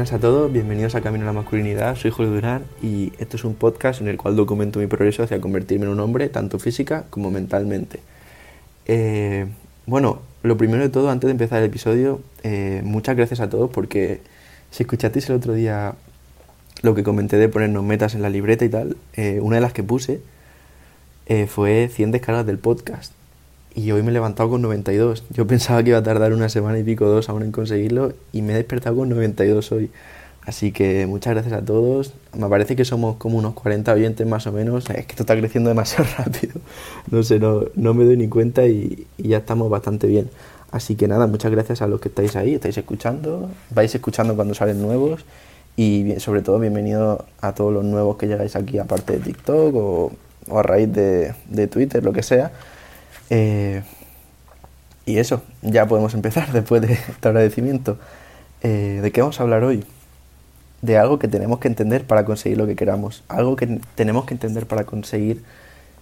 Buenas a todos, bienvenidos a Camino a la Masculinidad, soy Julio Durán y esto es un podcast en el cual documento mi progreso hacia convertirme en un hombre, tanto física como mentalmente. Eh, bueno, lo primero de todo, antes de empezar el episodio, eh, muchas gracias a todos porque si escuchasteis el otro día lo que comenté de ponernos metas en la libreta y tal, eh, una de las que puse fue 100 descargas del podcast y hoy me he levantado con 92. Yo pensaba que iba a tardar una semana y pico, dos aún en conseguirlo y me he despertado con 92 hoy. Así que muchas gracias a todos. Me parece que somos como unos 40 oyentes más o menos. Es que esto está creciendo demasiado rápido. No sé, no, no me doy ni cuenta y, ya estamos bastante bien. Así que nada, muchas gracias a los que estáis ahí, estáis escuchando, vais escuchando cuando salen nuevos y sobre todo bienvenido a todos los nuevos que llegáis aquí aparte de TikTok o, o a raíz de, de Twitter, lo que sea. Eh, y eso, ya podemos empezar después de este agradecimiento. Eh, ¿De qué vamos a hablar hoy? De algo que tenemos que entender para conseguir lo que queramos. Algo que tenemos que entender para conseguir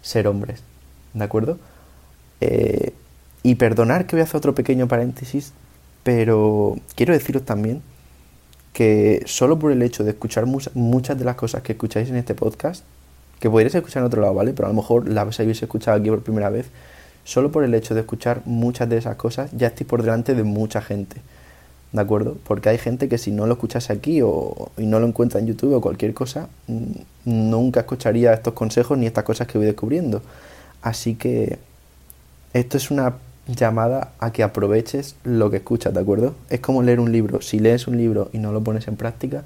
ser hombres. ¿De acuerdo? Eh, y perdonar que voy a hacer otro pequeño paréntesis, pero quiero deciros también que solo por el hecho de escuchar muchas de las cosas que escucháis en este podcast, que podréis escuchar en otro lado, ¿vale? Pero a lo mejor las habéis escuchado aquí por primera vez, solo por el hecho de escuchar muchas de esas cosas ya estoy por delante de mucha gente. ¿De acuerdo? Porque hay gente que si no lo escuchase aquí o, y no lo encuentra en YouTube o cualquier cosa, nunca escucharía estos consejos ni estas cosas que voy descubriendo. Así que esto es una llamada a que aproveches lo que escuchas, ¿de acuerdo? Es como leer un libro. Si lees un libro y no lo pones en práctica,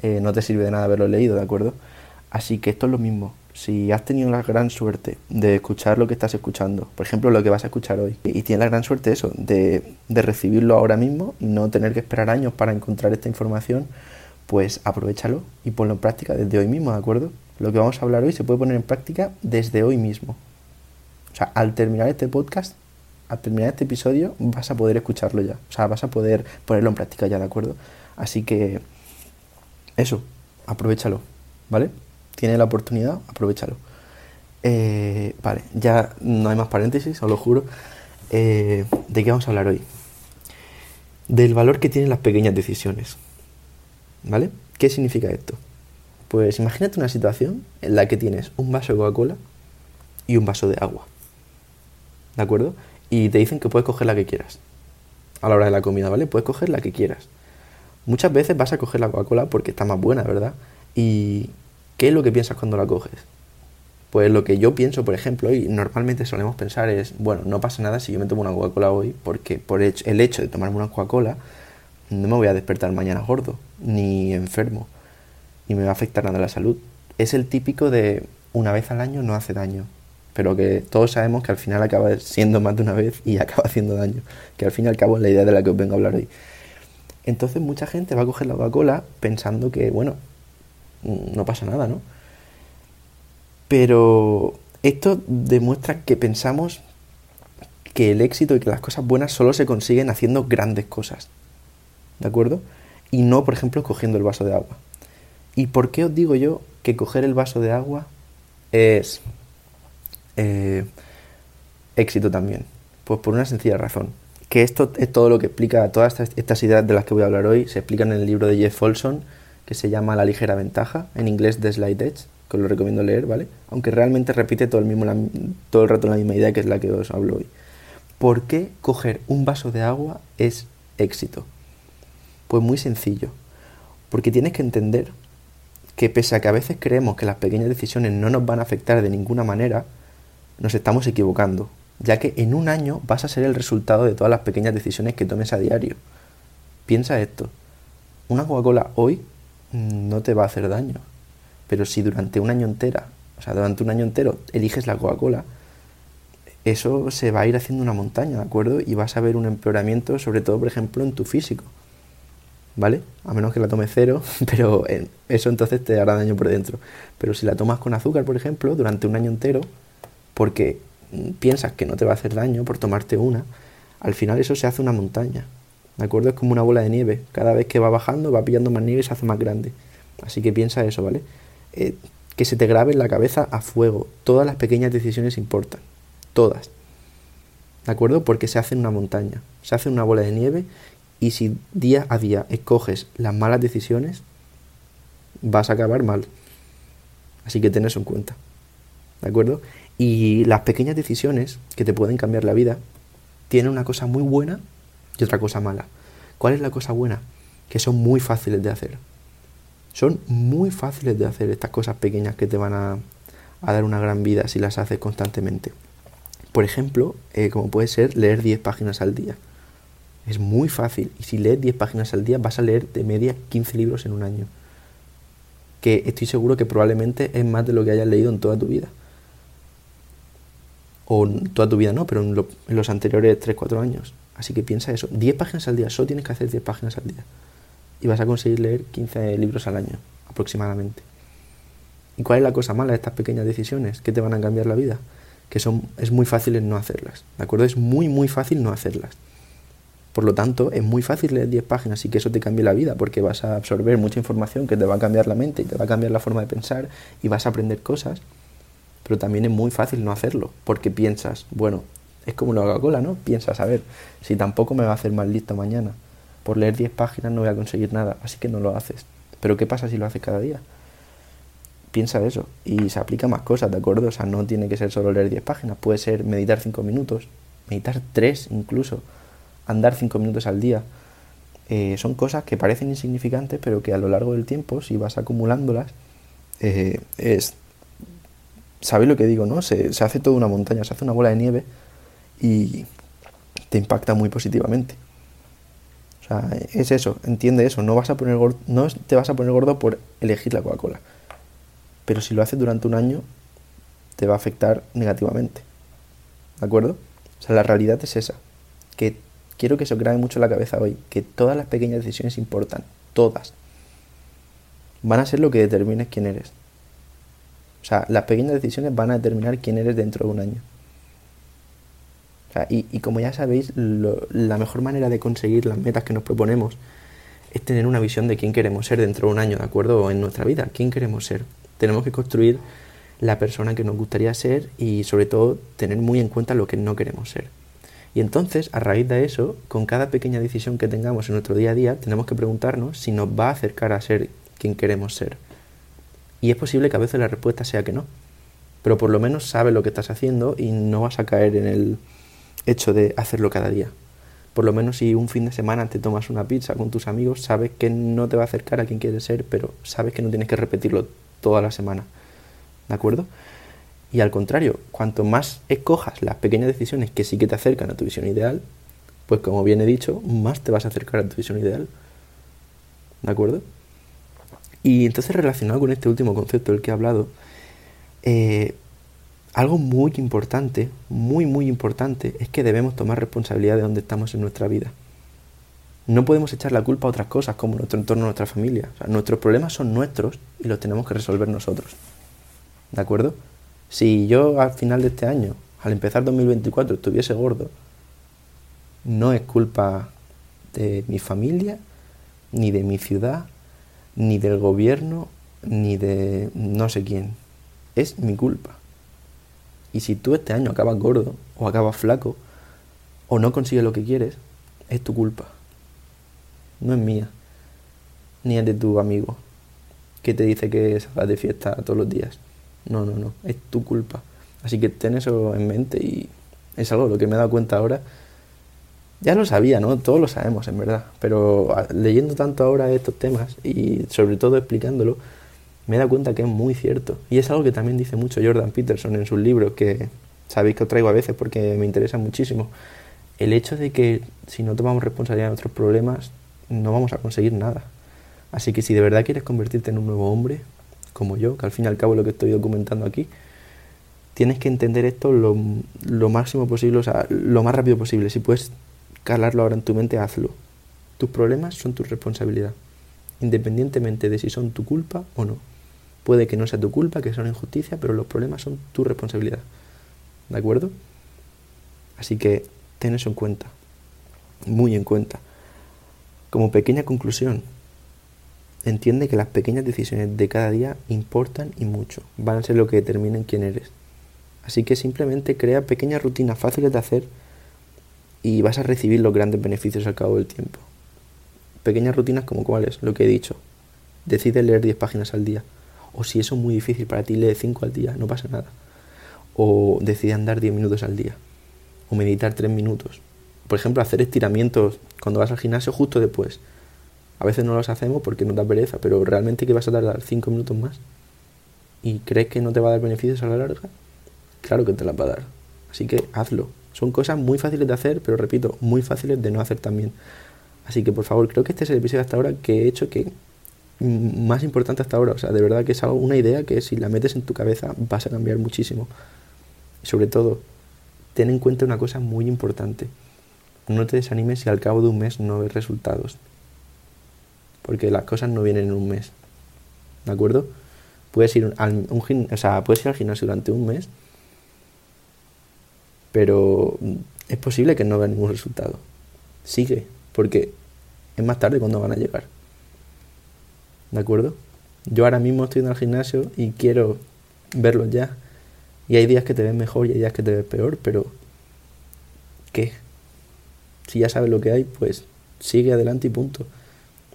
eh, no te sirve de nada haberlo leído, ¿de acuerdo? Así que esto es lo mismo si has tenido la gran suerte de escuchar lo que estás escuchando, por ejemplo lo que vas a escuchar hoy, y tienes la gran suerte eso, de, recibirlo ahora mismo y no tener que esperar años para encontrar esta información, pues aprovechalo y ponlo en práctica desde hoy mismo, ¿de acuerdo? Lo que vamos a hablar hoy se puede poner en práctica desde hoy mismo. O sea, al terminar este podcast, al terminar este episodio, vas a poder escucharlo ya. O sea, vas a poder ponerlo en práctica ya, ¿de acuerdo? Así que, eso, aprovechalo, ¿vale? Tiene la oportunidad, aprovechalo. Eh, vale, ya no hay más paréntesis, os lo juro. Eh, ¿De qué vamos a hablar hoy? Del valor que tienen las pequeñas decisiones. ¿Vale? ¿Qué significa esto? Pues imagínate una situación en la que tienes un vaso de Coca-Cola y un vaso de agua. ¿De acuerdo? Y te dicen que puedes coger la que quieras. A la hora de la comida, ¿vale? Puedes coger la que quieras. Muchas veces vas a coger la Coca-Cola porque está más buena, ¿verdad? Y ¿Qué es lo que piensas cuando la coges? Pues lo que yo pienso, por ejemplo, y normalmente solemos pensar es, bueno, no pasa nada si yo me tomo una Coca-Cola hoy, porque por el hecho de tomarme una Coca-Cola no me voy a despertar mañana gordo, ni enfermo, ni me va a afectar nada la salud. Es el típico de una vez al año no hace daño, pero que todos sabemos que al final acaba siendo más de una vez y acaba haciendo daño, que al fin y al cabo es la idea de la que os vengo a hablar hoy. Entonces mucha gente va a coger la Coca-Cola pensando que, bueno, no pasa nada, ¿no? Pero esto demuestra que pensamos que el éxito y que las cosas buenas solo se consiguen haciendo grandes cosas. ¿De acuerdo? Y no, por ejemplo, cogiendo el vaso de agua. ¿Y por qué os digo yo que coger el vaso de agua es eh, éxito también? Pues por una sencilla razón. Que esto es todo lo que explica, todas estas, estas ideas de las que voy a hablar hoy, se explican en el libro de Jeff Folsom que se llama La ligera ventaja, en inglés The Slight Edge, que os lo recomiendo leer, ¿vale? Aunque realmente repite todo el, mismo, todo el rato la misma idea que es la que os hablo hoy. ¿Por qué coger un vaso de agua es éxito? Pues muy sencillo, porque tienes que entender que pese a que a veces creemos que las pequeñas decisiones no nos van a afectar de ninguna manera, nos estamos equivocando, ya que en un año vas a ser el resultado de todas las pequeñas decisiones que tomes a diario. Piensa esto, una Coca-Cola hoy no te va a hacer daño. Pero si durante un año entera, o sea, durante un año entero eliges la Coca-Cola, eso se va a ir haciendo una montaña, ¿de acuerdo? Y vas a ver un empeoramiento, sobre todo, por ejemplo, en tu físico. ¿Vale? A menos que la tomes cero, pero eso entonces te hará daño por dentro. Pero si la tomas con azúcar, por ejemplo, durante un año entero, porque piensas que no te va a hacer daño por tomarte una, al final eso se hace una montaña. ¿De acuerdo? Es como una bola de nieve. Cada vez que va bajando, va pillando más nieve y se hace más grande. Así que piensa eso, ¿vale? Eh, que se te grabe en la cabeza a fuego. Todas las pequeñas decisiones importan. Todas. ¿De acuerdo? Porque se hace una montaña. Se hace una bola de nieve Y si día a día escoges las malas decisiones, vas a acabar mal. Así que ten eso en cuenta. ¿De acuerdo? Y las pequeñas decisiones que te pueden cambiar la vida tienen una cosa muy buena y otra cosa mala. ¿Cuál es la cosa buena? Que son muy fáciles de hacer. Son muy fáciles de hacer estas cosas pequeñas que te van a, dar una gran vida si las haces constantemente. Por ejemplo, eh, como puede ser leer 10 páginas al día. Es muy fácil. Y si lees 10 páginas al día, vas a leer de media 15 libros en un año. Que estoy seguro que probablemente es más de lo que hayas leído en toda tu vida. O en toda tu vida no, pero en, en los anteriores 3-4 años. Así que piensa eso. 10 páginas al día. Solo tienes que hacer 10 páginas al día. Y vas a conseguir leer 15 libros al año, aproximadamente. ¿Y cuál es la cosa mala de estas pequeñas decisiones que te van a cambiar la vida? Que son, es muy fácil no hacerlas. ¿De acuerdo? Es muy, muy fácil no hacerlas. Por lo tanto, es muy fácil leer 10 páginas y que eso te cambie la vida, porque vas a absorber mucha información que te va a cambiar la mente y te va a cambiar la forma de pensar y vas a aprender cosas. Pero también es muy fácil no hacerlo, porque piensas, bueno, es como la Coca-Cola, ¿no? Piensas, a ver, si tampoco me va a hacer más listo mañana. Por leer 10 páginas no voy a conseguir nada, así que no lo haces. Pero ¿qué pasa si lo haces cada día? Piensa eso y se aplica más cosas, ¿de acuerdo? O sea, no tiene que ser solo leer 10 páginas, puede ser meditar 5 minutos, meditar 3 incluso andar cinco minutos al día. Eh, son cosas que parecen insignificantes, pero que a lo largo del tiempo, si vas acumulándolas, eh, es... ¿Sabéis lo que digo, no? Se, se hace toda una montaña, se hace una bola de nieve y te impacta muy positivamente. O sea, es eso, entiende eso. No, vas a poner no te vas a poner gordo por elegir la Coca-Cola. Pero si lo haces durante un año, te va a afectar negativamente. ¿De acuerdo? O sea, la realidad es esa. Que quiero que se os mucho en la cabeza hoy, que todas las pequeñas decisiones importan, todas. Van a ser lo que determines quién eres. O sea, las pequeñas decisiones van a determinar quién eres dentro de un año. Y, como ya sabéis, la mejor manera de conseguir las metas que nos proponemos es tener una visión de quién queremos ser dentro de un año, ¿de acuerdo? O en nuestra vida, quién queremos ser. Tenemos que construir la persona que nos gustaría ser y sobre todo tener muy en cuenta lo que no queremos ser. Y entonces, a raíz de eso, con cada pequeña decisión que tengamos en nuestro día a día, tenemos que preguntarnos si nos va a acercar a ser quien queremos ser. Y es posible que a veces la respuesta sea que no. Pero por lo menos sabes lo que estás haciendo y no vas a caer en el hecho de hacerlo cada día. Por lo menos si un fin de semana te tomas una pizza con tus amigos, sabes que no te va a acercar a quien quieres ser, pero sabes que no tienes que repetirlo toda la semana. ¿De acuerdo? Y al contrario, cuanto más escojas las pequeñas decisiones que sí que te acercan a tu visión ideal, pues como bien he dicho, más te vas a acercar a tu visión ideal. ¿De acuerdo? Y entonces relacionado con este último concepto del que he hablado, eh, algo muy importante, muy muy importante, es que debemos tomar responsabilidad de dónde estamos en nuestra vida. No podemos echar la culpa a otras cosas como nuestro entorno, nuestra familia. nuestros problemas son nuestros y los tenemos que resolver nosotros. ¿De acuerdo? Si yo al final de este año, al empezar 2024, estuviese gordo, no es culpa de mi familia, ni de mi ciudad, ni del gobierno, ni de no sé quién. Es mi culpa. Y si tú este año acabas gordo, o acabas flaco, o no consigues lo que quieres, es tu culpa. No es mía, ni es de tu amigo, que te dice que va de fiesta todos los días. No, no, no, es tu culpa. Así que ten eso en mente y es algo lo que me he dado cuenta ahora. Ya lo sabía, ¿no? Todos lo sabemos, en verdad. Pero leyendo tanto ahora estos temas y sobre todo explicándolo, me he dado cuenta que es muy cierto. Y es algo que también dice mucho Jordan Peterson en sus libros, que sabéis que os traigo a veces porque me interesa muchísimo. El hecho de que si no tomamos responsabilidad de nuestros problemas, no vamos a conseguir nada. Así que si de verdad quieres convertirte en un nuevo hombre, como yo, que al fin y al cabo es lo que estoy documentando aquí, tienes que entender esto lo, lo máximo posible, o sea, lo más rápido posible. Si puedes calarlo ahora en tu mente, hazlo. Tus problemas son tu responsabilidad, independientemente de si son tu culpa o no. Puede que no sea tu culpa, que sea una injusticia, pero los problemas son tu responsabilidad. ¿De acuerdo? Así que ten eso en cuenta, muy en cuenta. Como pequeña conclusión, entiende que las pequeñas decisiones de cada día importan y mucho, van a ser lo que determinen quién eres. Así que simplemente crea pequeñas rutinas fáciles de hacer y vas a recibir los grandes beneficios al cabo del tiempo. pequeñas rutinas como cuáles, lo que he dicho. Decide leer 10 páginas al día. O si eso es muy difícil para ti, lee 5 al día, no pasa nada. O decide andar 10 minutos al día. O meditar 3 minutos. Por ejemplo, hacer estiramientos cuando vas al gimnasio justo después. A veces no los hacemos porque nos da pereza, pero realmente que vas a tardar 5 minutos más. ¿Y crees que no te va a dar beneficios a la larga? Claro que te las va a dar. Así que hazlo. Son cosas muy fáciles de hacer, pero repito, muy fáciles de no hacer también. Así que por favor, creo que este es el episodio hasta ahora que he hecho que más importante hasta ahora. O sea, de verdad que es algo, una idea que si la metes en tu cabeza vas a cambiar muchísimo. sobre todo, ten en cuenta una cosa muy importante. No te desanimes si al cabo de un mes no ves resultados. Porque las cosas no vienen en un mes. ¿De acuerdo? Puedes ir al, un, o sea, puedes ir al gimnasio durante un mes pero es posible que no vea ningún resultado. Sigue, porque es más tarde cuando van a llegar. ¿De acuerdo? Yo ahora mismo estoy en el gimnasio y quiero verlos ya. Y hay días que te ves mejor y hay días que te ves peor, pero ¿qué? Si ya sabes lo que hay, pues sigue adelante y punto.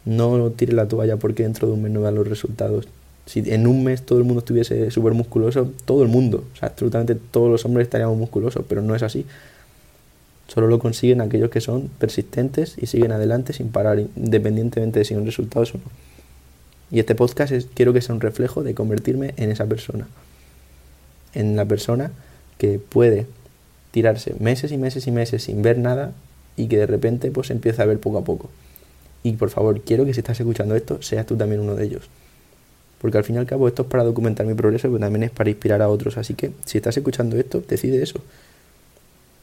No tires la toalla porque dentro de un mes no vean los resultados. Si en un mes todo el mundo estuviese súper musculoso, todo el mundo, o sea, absolutamente todos los hombres estaríamos musculosos, pero no es así. Solo lo consiguen aquellos que son persistentes y siguen adelante sin parar, independientemente de si un resultados o no. Y este podcast es, quiero que sea un reflejo de convertirme en esa persona. En la persona que puede tirarse meses y meses y meses sin ver nada y que de repente pues empieza a ver poco a poco. Y por favor, quiero que si estás escuchando esto, seas tú también uno de ellos. Porque al fin y al cabo esto es para documentar mi progreso, pero también es para inspirar a otros. Así que si estás escuchando esto, decide eso.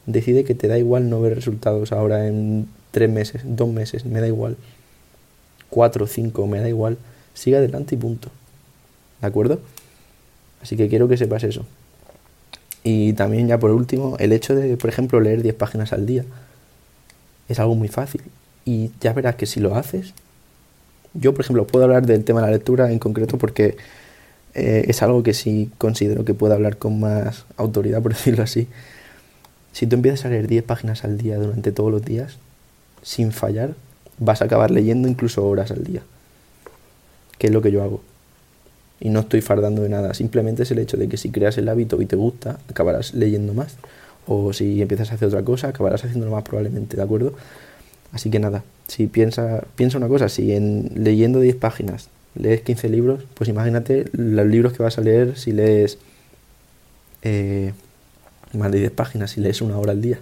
Decide que te da igual no ver resultados ahora en tres meses, dos meses, me da igual. Cuatro, cinco, me da igual. Sigue adelante y punto. ¿De acuerdo? Así que quiero que sepas eso. Y también ya por último, el hecho de, por ejemplo, leer 10 páginas al día es algo muy fácil. Y ya verás que si lo haces, yo, por ejemplo, puedo hablar del tema de la lectura en concreto porque eh, es algo que sí considero que puedo hablar con más autoridad, por decirlo así. Si tú empiezas a leer 10 páginas al día durante todos los días, sin fallar, vas a acabar leyendo incluso horas al día. Que es lo que yo hago. Y no estoy fardando de nada. Simplemente es el hecho de que si creas el hábito y te gusta, acabarás leyendo más. O si empiezas a hacer otra cosa, acabarás haciéndolo más probablemente, ¿de acuerdo? Así que nada, si piensa, piensa una cosa, si en leyendo 10 páginas lees 15 libros, pues imagínate los libros que vas a leer si lees eh, más de 10 páginas, si lees una hora al día.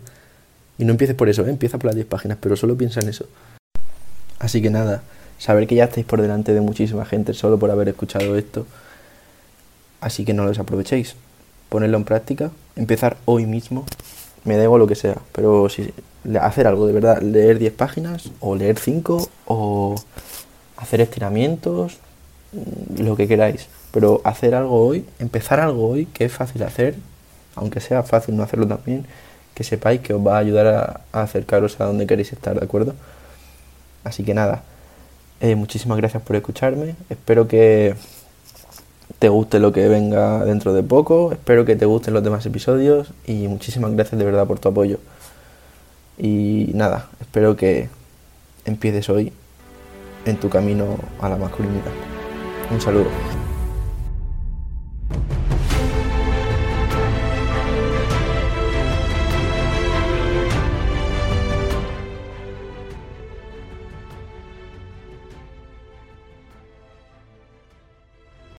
Y no empieces por eso, ¿eh? empieza por las 10 páginas, pero solo piensa en eso. Así que nada, saber que ya estáis por delante de muchísima gente solo por haber escuchado esto. Así que no lo desaprovechéis. Ponerlo en práctica, empezar hoy mismo me da igual lo que sea, pero si hacer algo de verdad, leer 10 páginas o leer 5 o hacer estiramientos, mm, lo que queráis, pero hacer algo hoy, empezar algo hoy que es fácil hacer, aunque sea fácil no hacerlo también, que sepáis que os va a ayudar a, acercaros a donde queréis estar, ¿de acuerdo? Así que nada, eh, muchísimas gracias por escucharme, espero que te guste lo que venga dentro de poco. Espero que te gusten los demás episodios y muchísimas gracias de verdad por tu apoyo. Y nada, espero que empieces hoy en tu camino a la masculinidad. Un saludo.